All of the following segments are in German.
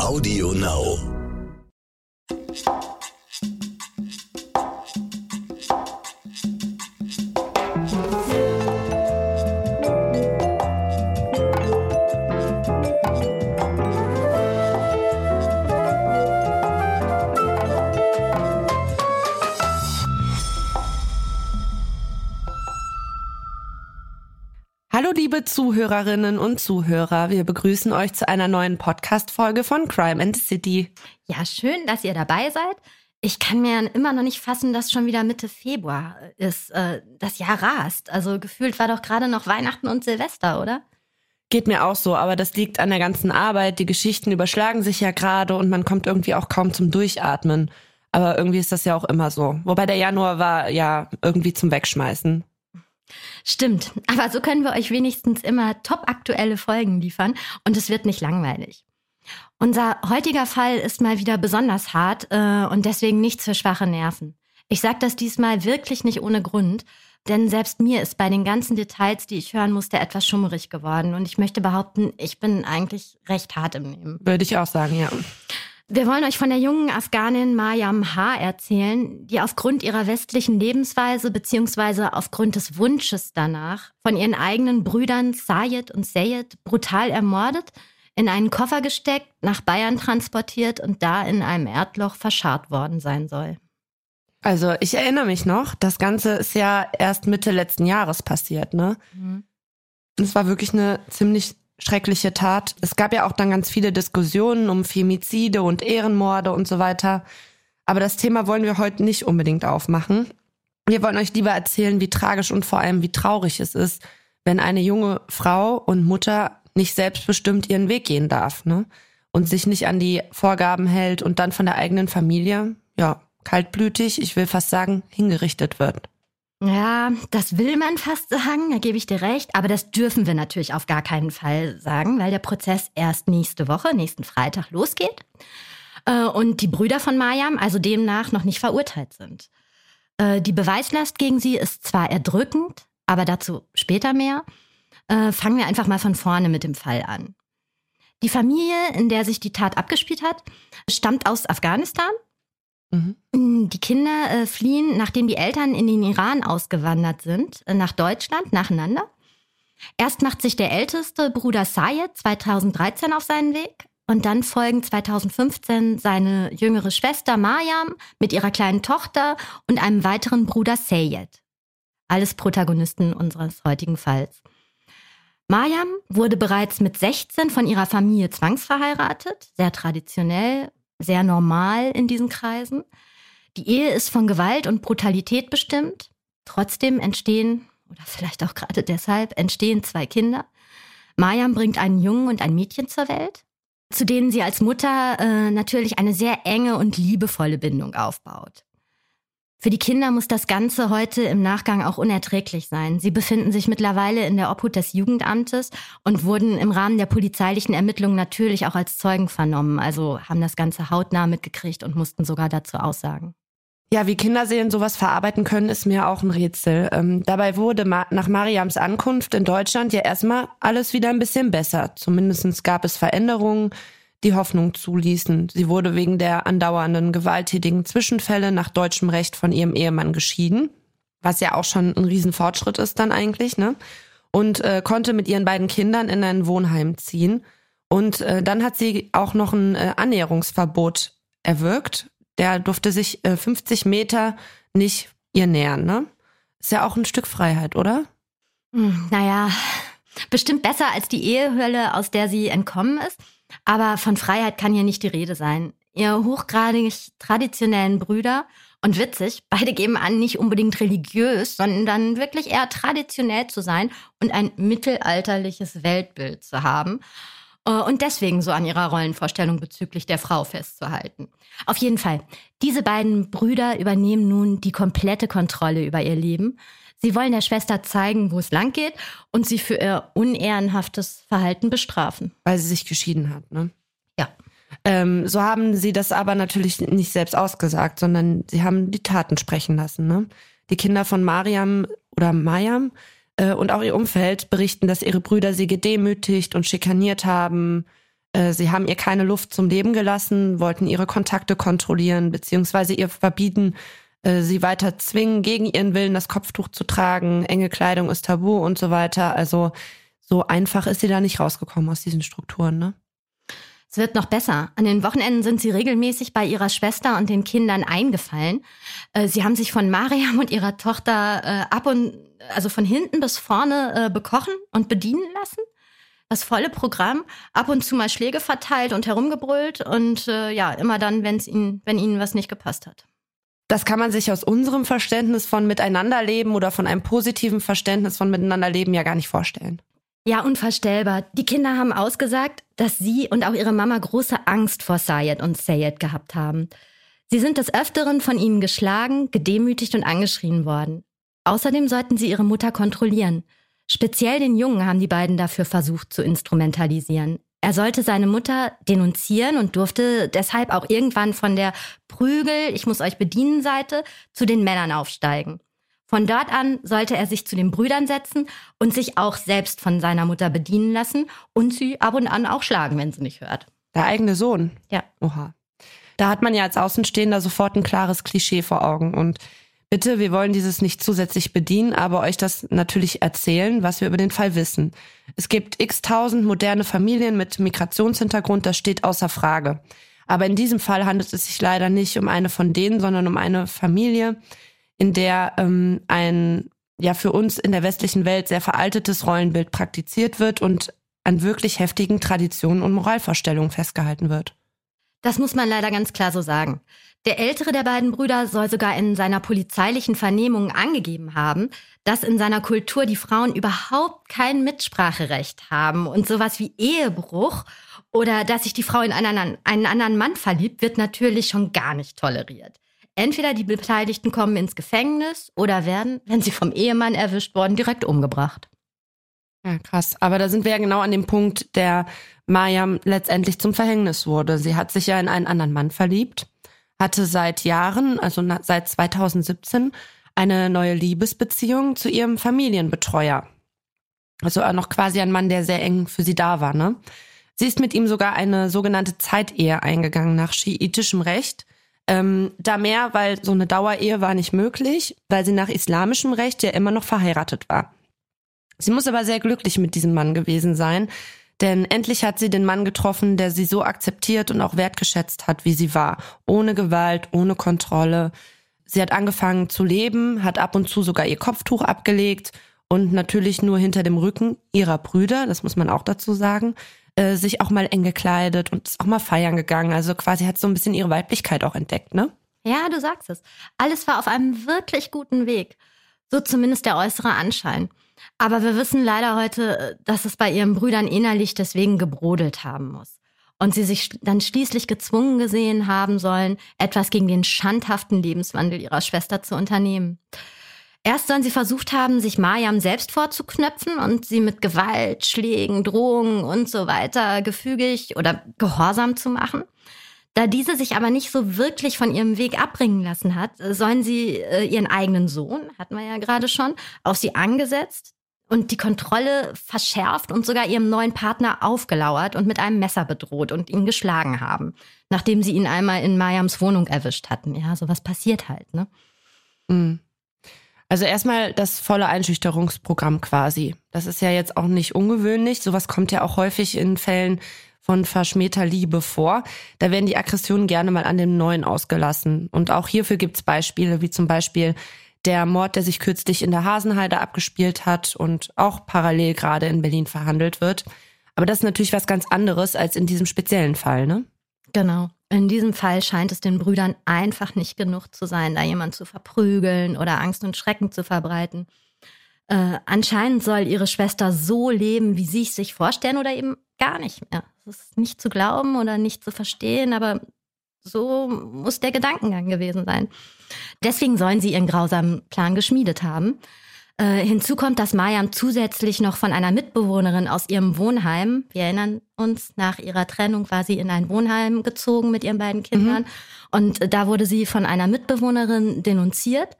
Audio Now. Zuhörerinnen und Zuhörer, wir begrüßen euch zu einer neuen Podcast-Folge von Crime and the City. Ja, schön, dass ihr dabei seid. Ich kann mir immer noch nicht fassen, dass schon wieder Mitte Februar ist. Äh, das Jahr rast. Also gefühlt war doch gerade noch Weihnachten und Silvester, oder? Geht mir auch so, aber das liegt an der ganzen Arbeit. Die Geschichten überschlagen sich ja gerade und man kommt irgendwie auch kaum zum Durchatmen. Aber irgendwie ist das ja auch immer so. Wobei der Januar war ja irgendwie zum Wegschmeißen. Stimmt, aber so können wir euch wenigstens immer top aktuelle Folgen liefern und es wird nicht langweilig. Unser heutiger Fall ist mal wieder besonders hart äh, und deswegen nichts für schwache Nerven. Ich sage das diesmal wirklich nicht ohne Grund, denn selbst mir ist bei den ganzen Details, die ich hören musste, etwas schummerig geworden und ich möchte behaupten, ich bin eigentlich recht hart im Nehmen. Würde ich auch sagen, ja. Wir wollen euch von der jungen Afghanin Mayam H. erzählen, die aufgrund ihrer westlichen Lebensweise beziehungsweise aufgrund des Wunsches danach von ihren eigenen Brüdern Sayed und Sayed brutal ermordet, in einen Koffer gesteckt, nach Bayern transportiert und da in einem Erdloch verscharrt worden sein soll. Also ich erinnere mich noch, das Ganze ist ja erst Mitte letzten Jahres passiert, ne? Mhm. Es war wirklich eine ziemlich schreckliche Tat. Es gab ja auch dann ganz viele Diskussionen um Femizide und Ehrenmorde und so weiter. Aber das Thema wollen wir heute nicht unbedingt aufmachen. Wir wollen euch lieber erzählen, wie tragisch und vor allem wie traurig es ist, wenn eine junge Frau und Mutter nicht selbstbestimmt ihren Weg gehen darf, ne? Und sich nicht an die Vorgaben hält und dann von der eigenen Familie, ja, kaltblütig, ich will fast sagen, hingerichtet wird. Ja, das will man fast sagen, da gebe ich dir recht. Aber das dürfen wir natürlich auf gar keinen Fall sagen, weil der Prozess erst nächste Woche, nächsten Freitag losgeht. Äh, und die Brüder von Mayam also demnach noch nicht verurteilt sind. Äh, die Beweislast gegen sie ist zwar erdrückend, aber dazu später mehr. Äh, fangen wir einfach mal von vorne mit dem Fall an. Die Familie, in der sich die Tat abgespielt hat, stammt aus Afghanistan Mhm. Die Kinder äh, fliehen, nachdem die Eltern in den Iran ausgewandert sind, äh, nach Deutschland nacheinander. Erst macht sich der älteste Bruder Sayed 2013 auf seinen Weg und dann folgen 2015 seine jüngere Schwester Mariam mit ihrer kleinen Tochter und einem weiteren Bruder Sayed. Alles Protagonisten unseres heutigen Falls. Mariam wurde bereits mit 16 von ihrer Familie zwangsverheiratet, sehr traditionell sehr normal in diesen Kreisen. Die Ehe ist von Gewalt und Brutalität bestimmt. Trotzdem entstehen, oder vielleicht auch gerade deshalb, entstehen zwei Kinder. Mariam bringt einen Jungen und ein Mädchen zur Welt, zu denen sie als Mutter äh, natürlich eine sehr enge und liebevolle Bindung aufbaut. Für die Kinder muss das Ganze heute im Nachgang auch unerträglich sein. Sie befinden sich mittlerweile in der Obhut des Jugendamtes und wurden im Rahmen der polizeilichen Ermittlungen natürlich auch als Zeugen vernommen. Also haben das Ganze hautnah mitgekriegt und mussten sogar dazu aussagen. Ja, wie Kinderseelen sowas verarbeiten können, ist mir auch ein Rätsel. Ähm, dabei wurde ma nach Mariams Ankunft in Deutschland ja erstmal alles wieder ein bisschen besser. Zumindest gab es Veränderungen die Hoffnung zuließen. Sie wurde wegen der andauernden gewalttätigen Zwischenfälle nach deutschem Recht von ihrem Ehemann geschieden, was ja auch schon ein Riesenfortschritt ist dann eigentlich, ne? Und äh, konnte mit ihren beiden Kindern in ein Wohnheim ziehen. Und äh, dann hat sie auch noch ein äh, Annäherungsverbot erwirkt. Der durfte sich äh, 50 Meter nicht ihr nähern, ne? Ist ja auch ein Stück Freiheit, oder? Hm, naja, bestimmt besser als die Ehehölle, aus der sie entkommen ist. Aber von Freiheit kann hier nicht die Rede sein. Ihr hochgradig traditionellen Brüder und witzig, beide geben an, nicht unbedingt religiös, sondern wirklich eher traditionell zu sein und ein mittelalterliches Weltbild zu haben äh, und deswegen so an ihrer Rollenvorstellung bezüglich der Frau festzuhalten. Auf jeden Fall, diese beiden Brüder übernehmen nun die komplette Kontrolle über ihr Leben. Sie wollen der Schwester zeigen, wo es lang geht und sie für ihr unehrenhaftes Verhalten bestrafen. Weil sie sich geschieden hat, ne? Ja. Ähm, so haben sie das aber natürlich nicht selbst ausgesagt, sondern sie haben die Taten sprechen lassen, ne? Die Kinder von Mariam oder Mayam äh, und auch ihr Umfeld berichten, dass ihre Brüder sie gedemütigt und schikaniert haben. Äh, sie haben ihr keine Luft zum Leben gelassen, wollten ihre Kontakte kontrollieren, beziehungsweise ihr verbieten, äh, sie weiter zwingen, gegen ihren Willen das Kopftuch zu tragen. Enge Kleidung ist tabu und so weiter. Also so einfach ist sie da nicht rausgekommen aus diesen Strukturen, ne? Es wird noch besser. An den Wochenenden sind sie regelmäßig bei ihrer Schwester und den Kindern eingefallen. Äh, sie haben sich von Mariam und ihrer Tochter äh, ab und also von hinten bis vorne bekochen und bedienen lassen. Das volle Programm, ab und zu mal Schläge verteilt und herumgebrüllt und ja, immer dann, wenn's ihnen, wenn ihnen was nicht gepasst hat. Das kann man sich aus unserem Verständnis von Miteinanderleben oder von einem positiven Verständnis von Miteinanderleben ja gar nicht vorstellen. Ja, unvorstellbar. Die Kinder haben ausgesagt, dass sie und auch ihre Mama große Angst vor Sayed und Sayed gehabt haben. Sie sind des Öfteren von ihnen geschlagen, gedemütigt und angeschrien worden. Außerdem sollten sie ihre Mutter kontrollieren. Speziell den Jungen haben die beiden dafür versucht zu instrumentalisieren. Er sollte seine Mutter denunzieren und durfte deshalb auch irgendwann von der Prügel, ich muss euch bedienen Seite zu den Männern aufsteigen. Von dort an sollte er sich zu den Brüdern setzen und sich auch selbst von seiner Mutter bedienen lassen und sie ab und an auch schlagen, wenn sie nicht hört. Der eigene Sohn? Ja. Oha. Da hat man ja als Außenstehender sofort ein klares Klischee vor Augen. Und bitte, wir wollen dieses nicht zusätzlich bedienen, aber euch das natürlich erzählen, was wir über den Fall wissen. Es gibt x tausend moderne Familien mit Migrationshintergrund, das steht außer Frage. Aber in diesem Fall handelt es sich leider nicht um eine von denen, sondern um eine Familie, in der ähm, ein ja für uns in der westlichen Welt sehr veraltetes Rollenbild praktiziert wird und an wirklich heftigen Traditionen und Moralvorstellungen festgehalten wird. Das muss man leider ganz klar so sagen. Der ältere der beiden Brüder soll sogar in seiner polizeilichen Vernehmung angegeben haben, dass in seiner Kultur die Frauen überhaupt kein Mitspracherecht haben und sowas wie Ehebruch oder dass sich die Frau in einen, einen anderen Mann verliebt, wird natürlich schon gar nicht toleriert. Entweder die Beteiligten kommen ins Gefängnis oder werden, wenn sie vom Ehemann erwischt worden, direkt umgebracht. Ja, krass. Aber da sind wir ja genau an dem Punkt, der Mariam letztendlich zum Verhängnis wurde. Sie hat sich ja in einen anderen Mann verliebt, hatte seit Jahren, also seit 2017, eine neue Liebesbeziehung zu ihrem Familienbetreuer. Also noch quasi ein Mann, der sehr eng für sie da war, ne? Sie ist mit ihm sogar eine sogenannte Zeitehe eingegangen nach schiitischem Recht. Ähm, da mehr, weil so eine Dauerehe war nicht möglich, weil sie nach islamischem Recht ja immer noch verheiratet war. Sie muss aber sehr glücklich mit diesem Mann gewesen sein, denn endlich hat sie den Mann getroffen, der sie so akzeptiert und auch wertgeschätzt hat, wie sie war. Ohne Gewalt, ohne Kontrolle. Sie hat angefangen zu leben, hat ab und zu sogar ihr Kopftuch abgelegt und natürlich nur hinter dem Rücken ihrer Brüder, das muss man auch dazu sagen, äh, sich auch mal eng gekleidet und ist auch mal feiern gegangen. Also quasi hat so ein bisschen ihre Weiblichkeit auch entdeckt, ne? Ja, du sagst es. Alles war auf einem wirklich guten Weg. So zumindest der äußere Anschein. Aber wir wissen leider heute, äh, dass es bei ihren Brüdern innerlich deswegen gebrodelt haben muss. Und sie sich dann schließlich gezwungen gesehen haben sollen, etwas gegen den schandhaften Lebenswandel ihrer Schwester zu unternehmen. Erst sollen sie versucht haben, sich Mariam selbst vorzuknöpfen und sie mit Gewalt, Schlägen, Drohungen und so weiter gefügig oder gehorsam zu machen. Da diese sich aber nicht so wirklich von ihrem Weg abbringen lassen hat, sollen sie äh, ihren eigenen Sohn, hatten wir ja gerade schon, auf sie angesetzt und die Kontrolle verschärft und sogar ihrem neuen Partner aufgelauert und mit einem Messer bedroht und ihn geschlagen haben, nachdem sie ihn einmal in Mariams Wohnung erwischt hatten. Ja, sowas passiert halt, ne? Mhm. Also erstmal das volle Einschüchterungsprogramm quasi. Das ist ja jetzt auch nicht ungewöhnlich. Sowas kommt ja auch häufig in Fällen von verschmähter Liebe vor. Da werden die Aggressionen gerne mal an dem Neuen ausgelassen. Und auch hierfür gibt's Beispiele, wie zum Beispiel der Mord, der sich kürzlich in der Hasenheide abgespielt hat und auch parallel gerade in Berlin verhandelt wird. Aber das ist natürlich was ganz anderes als in diesem speziellen Fall, ne? Genau. In diesem Fall scheint es den Brüdern einfach nicht genug zu sein, da jemand zu verprügeln oder Angst und Schrecken zu verbreiten. Äh, anscheinend soll ihre Schwester so leben, wie sie es sich vorstellen oder eben gar nicht mehr. Das ist nicht zu glauben oder nicht zu verstehen, aber so muss der Gedankengang gewesen sein. Deswegen sollen sie ihren grausamen Plan geschmiedet haben. Äh, hinzu kommt, dass Mariam zusätzlich noch von einer Mitbewohnerin aus ihrem Wohnheim, wir erinnern uns, nach ihrer Trennung war sie in ein Wohnheim gezogen mit ihren beiden Kindern. Mhm. Und da wurde sie von einer Mitbewohnerin denunziert,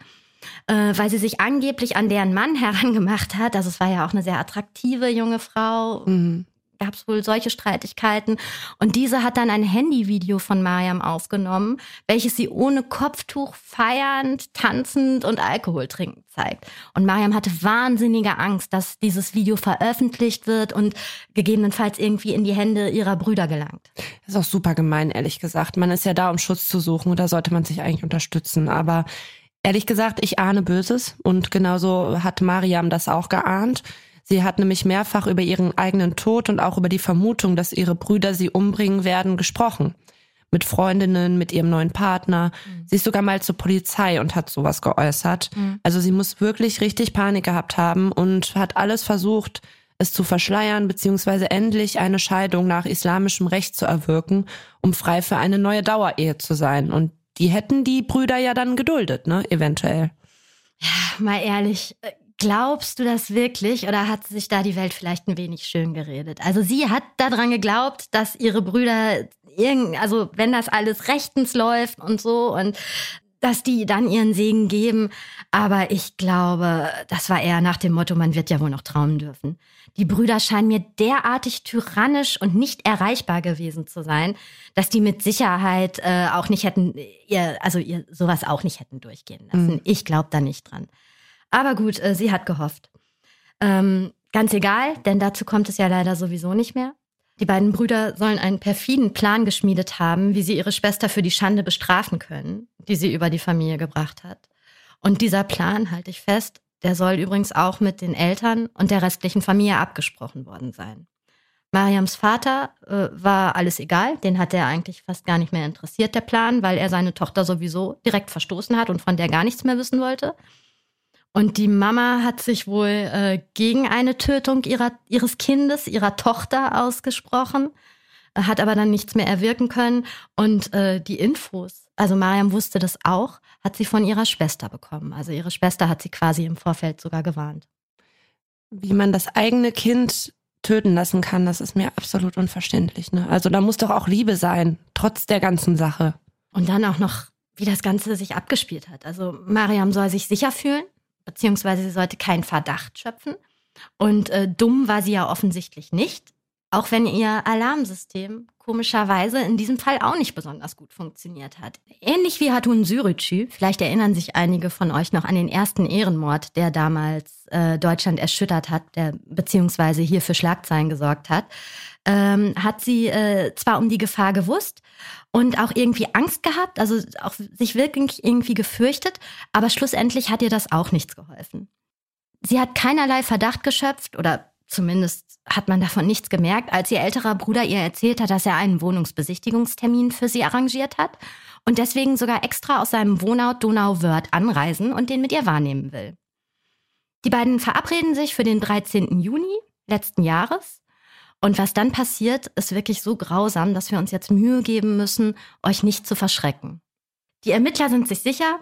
äh, weil sie sich angeblich an deren Mann herangemacht hat. Also es war ja auch eine sehr attraktive junge Frau. Mhm. Gab es wohl solche Streitigkeiten. Und diese hat dann ein Handyvideo von Mariam aufgenommen, welches sie ohne Kopftuch feiernd, tanzend und Alkohol trinkend zeigt. Und Mariam hatte wahnsinnige Angst, dass dieses Video veröffentlicht wird und gegebenenfalls irgendwie in die Hände ihrer Brüder gelangt. Das ist auch super gemein, ehrlich gesagt. Man ist ja da, um Schutz zu suchen und da sollte man sich eigentlich unterstützen. Aber ehrlich gesagt, ich ahne Böses und genauso hat Mariam das auch geahnt. Sie hat nämlich mehrfach über ihren eigenen Tod und auch über die Vermutung, dass ihre Brüder sie umbringen werden, gesprochen. Mit Freundinnen, mit ihrem neuen Partner. Mhm. Sie ist sogar mal zur Polizei und hat sowas geäußert. Mhm. Also sie muss wirklich richtig Panik gehabt haben und hat alles versucht, es zu verschleiern, beziehungsweise endlich eine Scheidung nach islamischem Recht zu erwirken, um frei für eine neue Dauerehe zu sein. Und die hätten die Brüder ja dann geduldet, ne, eventuell. Ja, mal ehrlich, äh, Glaubst du das wirklich oder hat sich da die Welt vielleicht ein wenig schön geredet? Also sie hat daran geglaubt, dass ihre Brüder irgend, also wenn das alles rechtens läuft und so und dass die dann ihren Segen geben. Aber ich glaube, das war eher nach dem Motto, man wird ja wohl noch trauen dürfen. Die Brüder scheinen mir derartig tyrannisch und nicht erreichbar gewesen zu sein, dass die mit Sicherheit äh, auch nicht hätten, ihr, also ihr sowas auch nicht hätten durchgehen lassen. Mhm. Ich glaube da nicht dran. Aber gut, äh, sie hat gehofft. Ähm, ganz egal, denn dazu kommt es ja leider sowieso nicht mehr. Die beiden Brüder sollen einen perfiden Plan geschmiedet haben, wie sie ihre Schwester für die Schande bestrafen können, die sie über die Familie gebracht hat. Und dieser Plan, halte ich fest, der soll übrigens auch mit den Eltern und der restlichen Familie abgesprochen worden sein. Mariams Vater äh, war alles egal, den hat er eigentlich fast gar nicht mehr interessiert, der Plan, weil er seine Tochter sowieso direkt verstoßen hat und von der gar nichts mehr wissen wollte. Und die Mama hat sich wohl äh, gegen eine Tötung ihrer, ihres Kindes, ihrer Tochter ausgesprochen, hat aber dann nichts mehr erwirken können. Und äh, die Infos, also Mariam wusste das auch, hat sie von ihrer Schwester bekommen. Also ihre Schwester hat sie quasi im Vorfeld sogar gewarnt. Wie man das eigene Kind töten lassen kann, das ist mir absolut unverständlich. Ne? Also da muss doch auch Liebe sein, trotz der ganzen Sache. Und dann auch noch, wie das Ganze sich abgespielt hat. Also Mariam soll sich sicher fühlen, beziehungsweise sie sollte keinen Verdacht schöpfen. Und äh, dumm war sie ja offensichtlich nicht, auch wenn ihr Alarmsystem komischerweise in diesem Fall auch nicht besonders gut funktioniert hat. Ähnlich wie Hatun Sürücü, vielleicht erinnern sich einige von euch noch an den ersten Ehrenmord, der damals äh, Deutschland erschüttert hat, der beziehungsweise hier für Schlagzeilen gesorgt hat, ähm, hat sie äh, zwar um die Gefahr gewusst und auch irgendwie Angst gehabt, also auch sich wirklich irgendwie gefürchtet, aber schlussendlich hat ihr das auch nichts geholfen. Sie hat keinerlei Verdacht geschöpft oder zumindest hat man davon nichts gemerkt, als ihr älterer Bruder ihr erzählt hat, dass er einen Wohnungsbesichtigungstermin für sie arrangiert hat und deswegen sogar extra aus seinem Wohnort Donauwörth anreisen und den mit ihr wahrnehmen will. Die beiden verabreden sich für den 13. Juni letzten Jahres und was dann passiert, ist wirklich so grausam, dass wir uns jetzt Mühe geben müssen, euch nicht zu verschrecken. Die Ermittler sind sich sicher,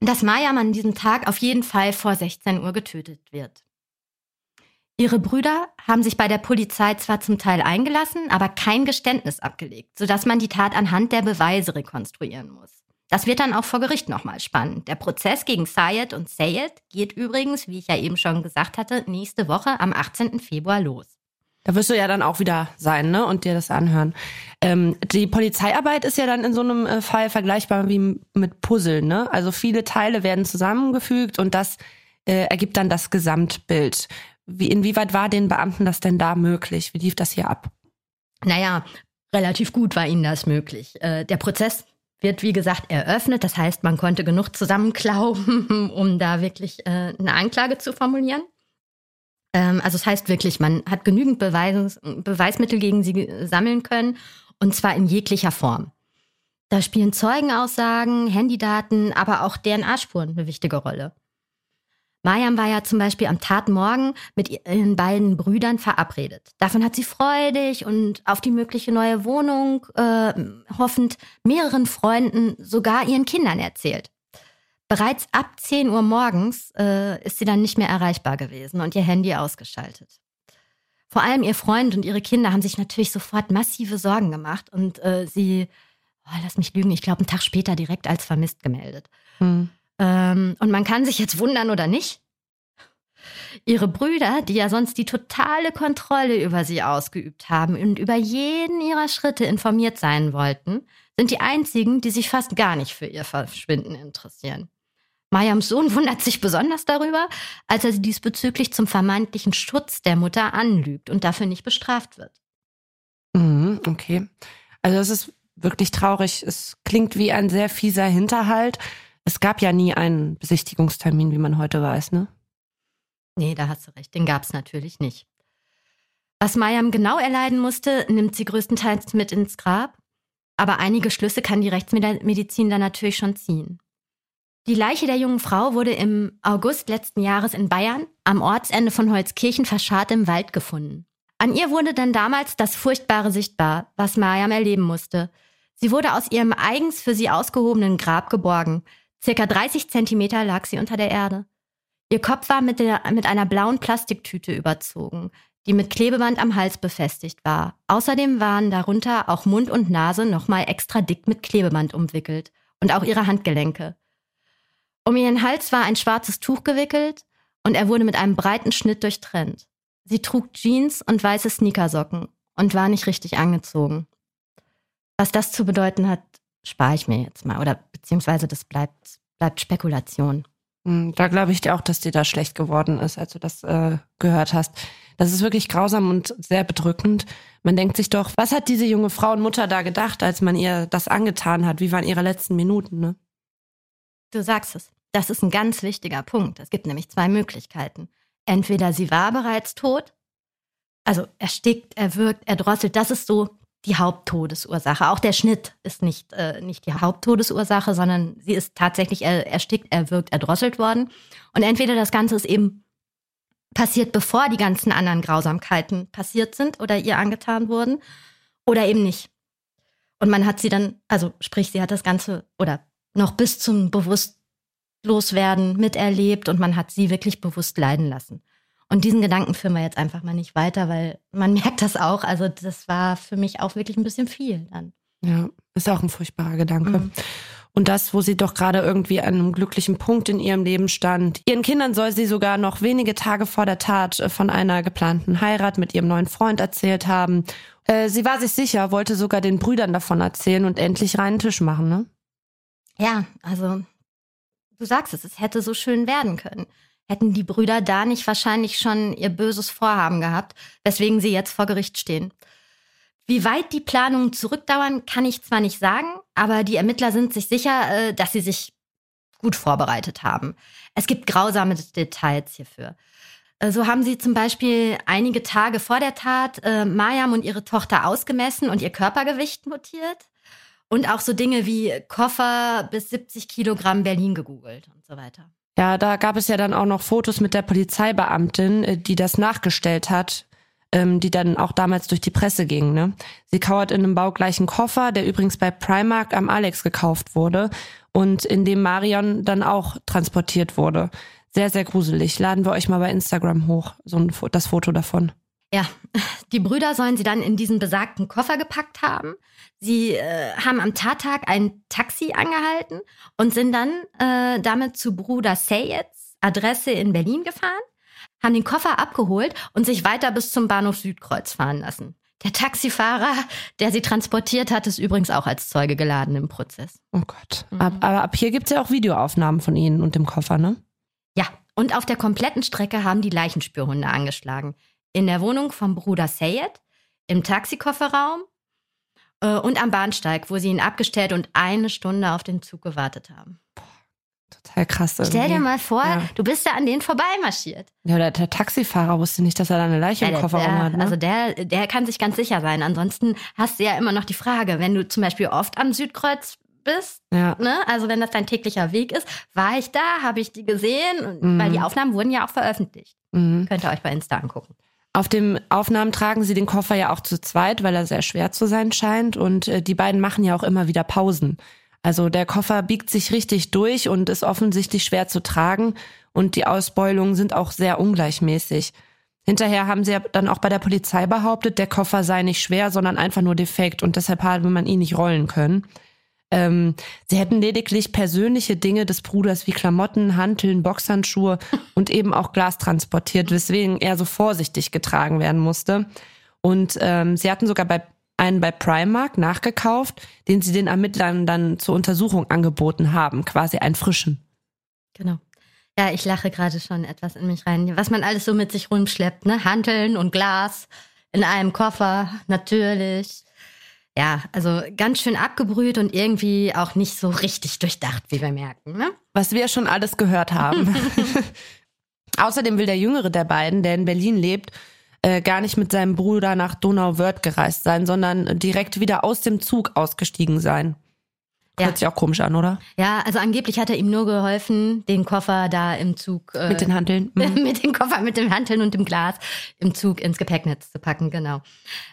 dass Mariam an diesem Tag auf jeden Fall vor 16 Uhr getötet wird. Ihre Brüder haben sich bei der Polizei zwar zum Teil eingelassen, aber kein Geständnis abgelegt, sodass man die Tat anhand der Beweise rekonstruieren muss. Das wird dann auch vor Gericht nochmal spannend. Der Prozess gegen Sayed und Sayed geht übrigens, wie ich ja eben schon gesagt hatte, nächste Woche am 18. Februar los. Da wirst du ja dann auch wieder sein, ne? Und dir das anhören. Ähm, die Polizeiarbeit ist ja dann in so einem äh, Fall vergleichbar wie mit Puzzle, ne? Also viele Teile werden zusammengefügt und das äh, ergibt dann das Gesamtbild. Wie, inwieweit war den Beamten das denn da möglich? Wie lief das hier ab? Naja, relativ gut war ihnen das möglich. Äh, der Prozess wird, wie gesagt, eröffnet. Das heißt, man konnte genug zusammenklauben, um da wirklich äh, eine Anklage zu formulieren. Ähm, also es das heißt wirklich, man hat genügend Beweis, Beweismittel gegen sie sammeln können und zwar in jeglicher Form. Da spielen Zeugenaussagen, Handydaten, aber auch DNA-Spuren eine wichtige Rolle. Mariam war ja zum Beispiel am Tatmorgen mit ihren beiden Brüdern verabredet. Davon hat sie freudig und auf die mögliche neue Wohnung äh, hoffend mehreren Freunden, sogar ihren Kindern erzählt. Bereits ab 10 Uhr morgens äh, ist sie dann nicht mehr erreichbar gewesen und ihr Handy ausgeschaltet. Vor allem ihr Freund und ihre Kinder haben sich natürlich sofort massive Sorgen gemacht und äh, sie, oh, lass mich lügen, ich glaube, einen Tag später direkt als vermisst gemeldet. Hm. Ähm, und man kann sich jetzt wundern oder nicht. Ihre Brüder, die ja sonst die totale Kontrolle über sie ausgeübt haben und über jeden ihrer Schritte informiert sein wollten, sind die einzigen, die sich fast gar nicht für ihr Verschwinden interessieren. Mayams Sohn wundert sich besonders darüber, als er sie diesbezüglich zum vermeintlichen Schutz der Mutter anlügt und dafür nicht bestraft wird. Mhm, okay. Also es ist wirklich traurig. Es klingt wie ein sehr fieser Hinterhalt. Es gab ja nie einen Besichtigungstermin, wie man heute weiß, ne? Nee, da hast du recht. Den gab es natürlich nicht. Was Mayam genau erleiden musste, nimmt sie größtenteils mit ins Grab. Aber einige Schlüsse kann die Rechtsmedizin dann natürlich schon ziehen. Die Leiche der jungen Frau wurde im August letzten Jahres in Bayern am Ortsende von Holzkirchen verscharrt im Wald gefunden. An ihr wurde dann damals das Furchtbare sichtbar, was Mariam erleben musste. Sie wurde aus ihrem eigens für sie ausgehobenen Grab geborgen. Circa 30 Zentimeter lag sie unter der Erde. Ihr Kopf war mit, der, mit einer blauen Plastiktüte überzogen, die mit Klebeband am Hals befestigt war. Außerdem waren darunter auch Mund und Nase nochmal extra dick mit Klebeband umwickelt und auch ihre Handgelenke. Um ihren Hals war ein schwarzes Tuch gewickelt und er wurde mit einem breiten Schnitt durchtrennt. Sie trug Jeans und weiße Sneakersocken und war nicht richtig angezogen. Was das zu bedeuten hat, spare ich mir jetzt mal. Oder beziehungsweise das bleibt, bleibt Spekulation. Hm, da glaube ich dir auch, dass dir da schlecht geworden ist, als du das äh, gehört hast. Das ist wirklich grausam und sehr bedrückend. Man denkt sich doch, was hat diese junge Frau und Mutter da gedacht, als man ihr das angetan hat? Wie waren ihre letzten Minuten, ne? Du sagst es. Das ist ein ganz wichtiger Punkt. Es gibt nämlich zwei Möglichkeiten. Entweder sie war bereits tot, also erstickt, erwürgt, erdrosselt, das ist so die Haupttodesursache. Auch der Schnitt ist nicht, äh, nicht die Haupttodesursache, sondern sie ist tatsächlich erstickt, erwürgt, erdrosselt worden. Und entweder das Ganze ist eben passiert, bevor die ganzen anderen Grausamkeiten passiert sind oder ihr angetan wurden, oder eben nicht. Und man hat sie dann, also sprich, sie hat das Ganze oder noch bis zum Bewusstloswerden miterlebt und man hat sie wirklich bewusst leiden lassen. Und diesen Gedanken führen wir jetzt einfach mal nicht weiter, weil man merkt das auch. Also das war für mich auch wirklich ein bisschen viel dann. Ja, ist auch ein furchtbarer Gedanke. Mhm. Und das, wo sie doch gerade irgendwie an einem glücklichen Punkt in ihrem Leben stand. Ihren Kindern soll sie sogar noch wenige Tage vor der Tat äh, von einer geplanten Heirat mit ihrem neuen Freund erzählt haben. Äh, sie war sich sicher, wollte sogar den Brüdern davon erzählen und endlich reinen Tisch machen, ne? Ja, also du sagst es, es hätte so schön werden können. Hätten die Brüder da nicht wahrscheinlich schon ihr böses Vorhaben gehabt, weswegen sie jetzt vor Gericht stehen. Wie weit die Planungen zurückdauern, kann ich zwar nicht sagen, aber die Ermittler sind sich sicher, äh, dass sie sich gut vorbereitet haben. Es gibt grausame Details hierfür. Äh, so haben sie zum Beispiel einige Tage vor der Tat äh, Mariam und ihre Tochter ausgemessen und ihr Körpergewicht notiert. Und auch so Dinge wie Koffer bis 70 Kilogramm Berlin gegoogelt und so weiter. Ja, da gab es ja dann auch noch Fotos mit der Polizeibeamtin, äh, die das nachgestellt hat, ähm, die dann auch damals durch die Presse ging. Ne? Sie kauert in einem baugleichen Koffer, der übrigens bei Primark am Alex gekauft wurde und in dem Marion dann auch transportiert wurde. Sehr, sehr gruselig. Laden wir euch mal bei Instagram hoch, so ein, das Foto davon. Ja, die Brüder sollen sie dann in diesen besagten Koffer gepackt haben. Sie äh, haben am Tattag ein Taxi angehalten und sind dann äh, damit zu Bruder Sayeds Adresse in Berlin gefahren, haben den Koffer abgeholt und sich weiter bis zum Bahnhof Südkreuz fahren lassen. Der Taxifahrer, der sie transportiert hat, ist übrigens auch als Zeuge geladen im Prozess. Oh Gott. Mhm. Ab, aber ab hier gibt es ja auch Videoaufnahmen von ihnen und dem Koffer, ne? Ja, und auf der kompletten Strecke haben die Leichenspürhunde angeschlagen in der Wohnung vom Bruder Sayed, im Taxikofferraum äh, und am Bahnsteig, wo sie ihn abgestellt und eine Stunde auf den Zug gewartet haben. Total krass. Irgendwie. Stell dir mal vor, ja. du bist da an denen vorbeimarschiert. Ja, der, der Taxifahrer wusste nicht, dass er da eine Leiche ja, im Kofferraum der, hat. Ne? Also der, der kann sich ganz sicher sein. Ansonsten hast du ja immer noch die Frage, wenn du zum Beispiel oft am Südkreuz bist, ja. ne? also wenn das dein täglicher Weg ist, war ich da, habe ich die gesehen, mhm. weil die Aufnahmen wurden ja auch veröffentlicht. Mhm. Könnt ihr euch bei Insta angucken. Auf den Aufnahmen tragen sie den Koffer ja auch zu zweit, weil er sehr schwer zu sein scheint. Und äh, die beiden machen ja auch immer wieder Pausen. Also der Koffer biegt sich richtig durch und ist offensichtlich schwer zu tragen. Und die Ausbeulungen sind auch sehr ungleichmäßig. Hinterher haben sie ja dann auch bei der Polizei behauptet, der Koffer sei nicht schwer, sondern einfach nur defekt und deshalb habe man ihn nicht rollen können. Ähm, sie hätten lediglich persönliche Dinge des Bruders wie Klamotten, Hanteln, Boxhandschuhe und eben auch Glas transportiert, weswegen er so vorsichtig getragen werden musste. Und ähm, sie hatten sogar bei einen bei Primark nachgekauft, den sie den Ermittlern dann zur Untersuchung angeboten haben, quasi einen frischen. Genau. Ja, ich lache gerade schon etwas in mich rein, was man alles so mit sich rumschleppt, ne? Hanteln und Glas in einem Koffer, natürlich. Ja, also ganz schön abgebrüht und irgendwie auch nicht so richtig durchdacht, wie wir merken, ne? Was wir schon alles gehört haben. Außerdem will der jüngere der beiden, der in Berlin lebt, äh, gar nicht mit seinem Bruder nach Donauwörth gereist sein, sondern direkt wieder aus dem Zug ausgestiegen sein. Ja. Hört sich auch komisch an, oder? Ja, also angeblich hat er ihm nur geholfen, den Koffer da im Zug. Äh, mit den Hanteln. Mhm. mit dem Koffer, mit dem Hanteln und dem Glas im Zug ins Gepäcknetz zu packen, genau.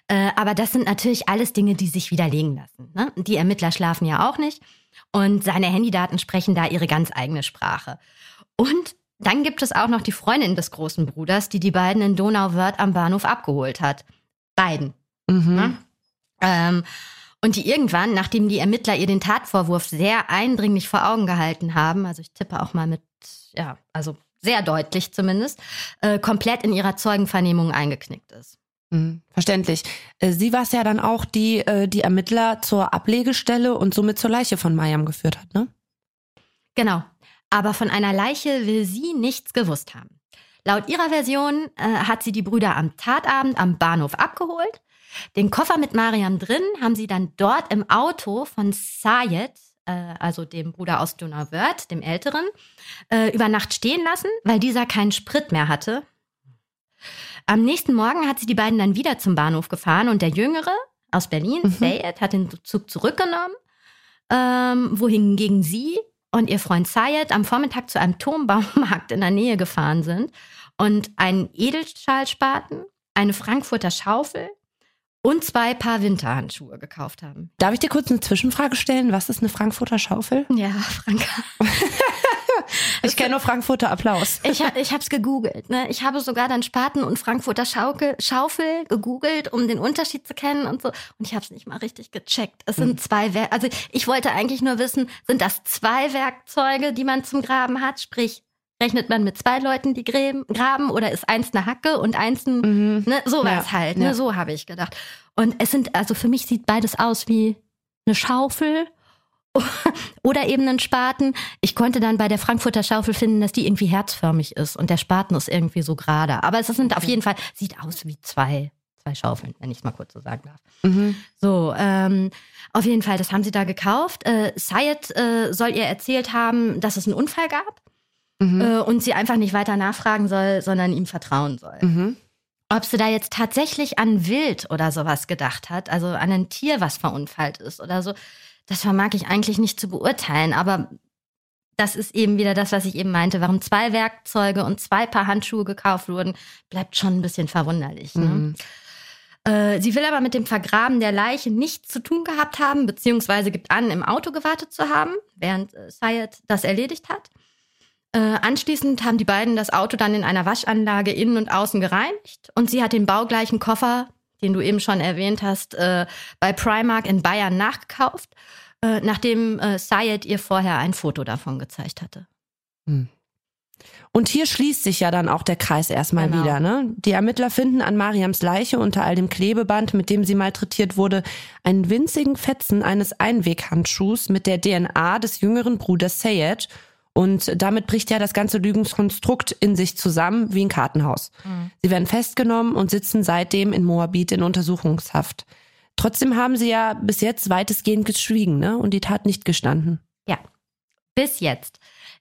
Äh, aber das sind natürlich alles Dinge, die sich widerlegen lassen. Ne? Die Ermittler schlafen ja auch nicht. Und seine Handydaten sprechen da ihre ganz eigene Sprache. Und dann gibt es auch noch die Freundin des großen Bruders, die die beiden in Donauwörth am Bahnhof abgeholt hat. Beiden. Mhm. Ne? Ähm, und die irgendwann, nachdem die Ermittler ihr den Tatvorwurf sehr eindringlich vor Augen gehalten haben, also ich tippe auch mal mit, ja, also sehr deutlich zumindest, äh, komplett in ihrer Zeugenvernehmung eingeknickt ist. Mhm, verständlich. Äh, sie war es ja dann auch, die äh, die Ermittler zur Ablegestelle und somit zur Leiche von Mayam geführt hat, ne? Genau. Aber von einer Leiche will sie nichts gewusst haben. Laut ihrer Version äh, hat sie die Brüder am Tatabend am Bahnhof abgeholt den Koffer mit Mariam drin haben sie dann dort im Auto von Sayed, äh, also dem Bruder aus Donauwörth, dem Älteren, äh, über Nacht stehen lassen, weil dieser keinen Sprit mehr hatte. Am nächsten Morgen hat sie die beiden dann wieder zum Bahnhof gefahren und der Jüngere aus Berlin, mhm. Sayed, hat den Zug zurückgenommen, ähm, wohingegen sie und ihr Freund Sayed am Vormittag zu einem Turmbaumarkt in der Nähe gefahren sind und einen Edelstahlspaten, eine Frankfurter Schaufel, und zwei Paar Winterhandschuhe gekauft haben. Darf ich dir kurz eine Zwischenfrage stellen? Was ist eine Frankfurter Schaufel? Ja, Franka. ich kenne nur Frankfurter Applaus. ich ich habe es gegoogelt. Ne? Ich habe sogar dann Spaten und Frankfurter Schaukel, Schaufel gegoogelt, um den Unterschied zu kennen und so. Und ich habe es nicht mal richtig gecheckt. Es sind hm. zwei Werk Also ich wollte eigentlich nur wissen, sind das zwei Werkzeuge, die man zum Graben hat? Sprich Rechnet man mit zwei Leuten, die graben oder ist eins eine Hacke und eins ein, mhm. ne, sowas ja. halt, ne, ja. so habe ich gedacht. Und es sind, also für mich sieht beides aus wie eine Schaufel oder eben einen Spaten. Ich konnte dann bei der Frankfurter Schaufel finden, dass die irgendwie herzförmig ist und der Spaten ist irgendwie so gerade. Aber es sind auf jeden Fall, sieht aus wie zwei, zwei Schaufeln, wenn ich es mal kurz so sagen darf. Mhm. So, ähm, auf jeden Fall, das haben sie da gekauft. Äh, Syed äh, soll ihr erzählt haben, dass es einen Unfall gab mhm. äh, und sie einfach nicht weiter nachfragen soll, sondern ihm vertrauen soll. Mhm. Ob sie da jetzt tatsächlich an Wild oder sowas gedacht hat, also an ein Tier, was verunfallt ist oder so, das vermag ich eigentlich nicht zu beurteilen. Aber das ist eben wieder das, was ich eben meinte. Warum zwei Werkzeuge und zwei Paar Handschuhe gekauft wurden, bleibt schon ein bisschen verwunderlich. Ne? Mhm. Äh, sie will aber mit dem Vergraben der Leiche nichts zu tun gehabt haben, beziehungsweise gibt an, im Auto gewartet zu haben, während äh, Syed das erledigt hat. Äh, anschließend haben die beiden das Auto dann in einer Waschanlage innen und außen gereinigt und sie hat den baugleichen Koffer, den du eben schon erwähnt hast, äh, bei Primark in Bayern nachgekauft, äh, nachdem äh, Syed ihr vorher ein Foto davon gezeigt hatte. Hm. Und hier schließt sich ja dann auch der Kreis erstmal genau. wieder. Ne? Die Ermittler finden an Mariams Leiche unter all dem Klebeband, mit dem sie malträtiert wurde, einen winzigen Fetzen eines Einweghandschuhs mit der DNA des jüngeren Bruders Sayed und damit bricht ja das ganze Lügenskonstrukt in sich zusammen wie ein Kartenhaus. Mhm. Sie werden festgenommen und sitzen seitdem in Moabit in Untersuchungshaft. Trotzdem haben sie ja bis jetzt weitestgehend geschwiegen ne? und die Tat nicht gestanden. Ja, bis jetzt.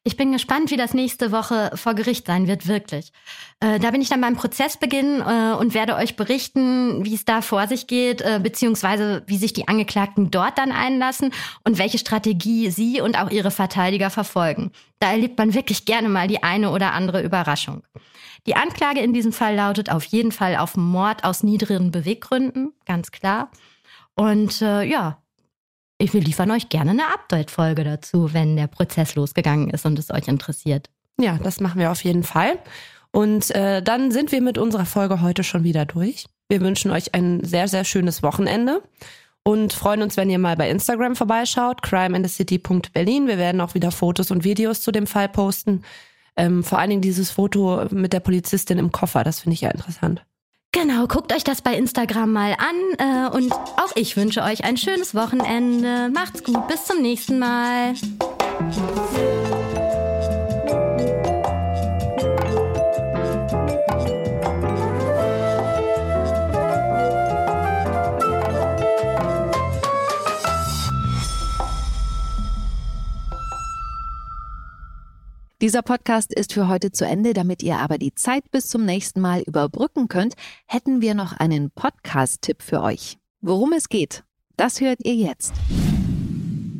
Ich bin gespannt, wie das nächste Woche vor Gericht sein wird, wirklich. Äh, da bin ich dann beim Prozessbeginn äh, und werde euch berichten, wie es da vor sich geht, äh, beziehungsweise wie sich die Angeklagten dort dann einlassen und welche Strategie sie und auch ihre Verteidiger verfolgen. Da erlebt man wirklich gerne mal die eine oder andere Überraschung. Die Anklage in diesem Fall lautet auf jeden Fall auf Mord aus niedrigen Beweggründen, ganz klar. Und äh, ja, ich will liefern euch gerne eine Update-Folge dazu, wenn der Prozess losgegangen ist und es euch interessiert. Ja, das machen wir auf jeden Fall. Und äh, dann sind wir mit unserer Folge heute schon wieder durch. Wir wünschen euch ein sehr, sehr schönes Wochenende. und freuen uns, wenn ihr mal bei Instagram vorbeischaut, crimeinthecity.berlin. Wir werden auch wieder Fotos und Videos zu dem Fall posten. Ähm, vor allen Dingen dieses Foto mit der Polizistin im Koffer, das finde ich ja interessant. Genau, guckt euch das bei Instagram mal an äh, und auch ich wünsche euch ein schönes Wochenende. Macht's gut, bis zum nächsten Mal. Dieser Podcast ist für heute zu Ende. Damit ihr aber die Zeit bis zum nächsten Mal überbrücken könnt, hätten wir noch einen Podcast-Tipp für euch. Worum es geht, das hört ihr jetzt.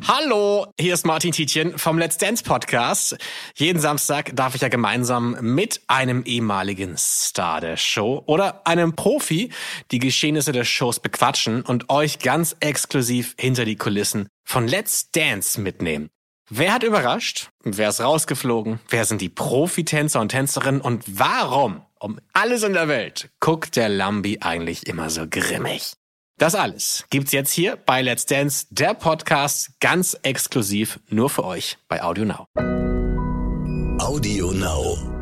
Hallo, hier ist Martin Tietjen vom Let's Dance Podcast. Jeden Samstag darf ich ja gemeinsam mit einem ehemaligen Star der Show oder einem Profi die Geschehnisse der Shows bequatschen und euch ganz exklusiv hinter die Kulissen von Let's Dance mitnehmen. Wer hat überrascht? Wer ist rausgeflogen? Wer sind die Profitänzer und Tänzerinnen? Und warum, um alles in der Welt, guckt der Lambi eigentlich immer so grimmig? Das alles gibt's jetzt hier bei Let's Dance, der Podcast, ganz exklusiv nur für euch bei Audio Now. Audio Now.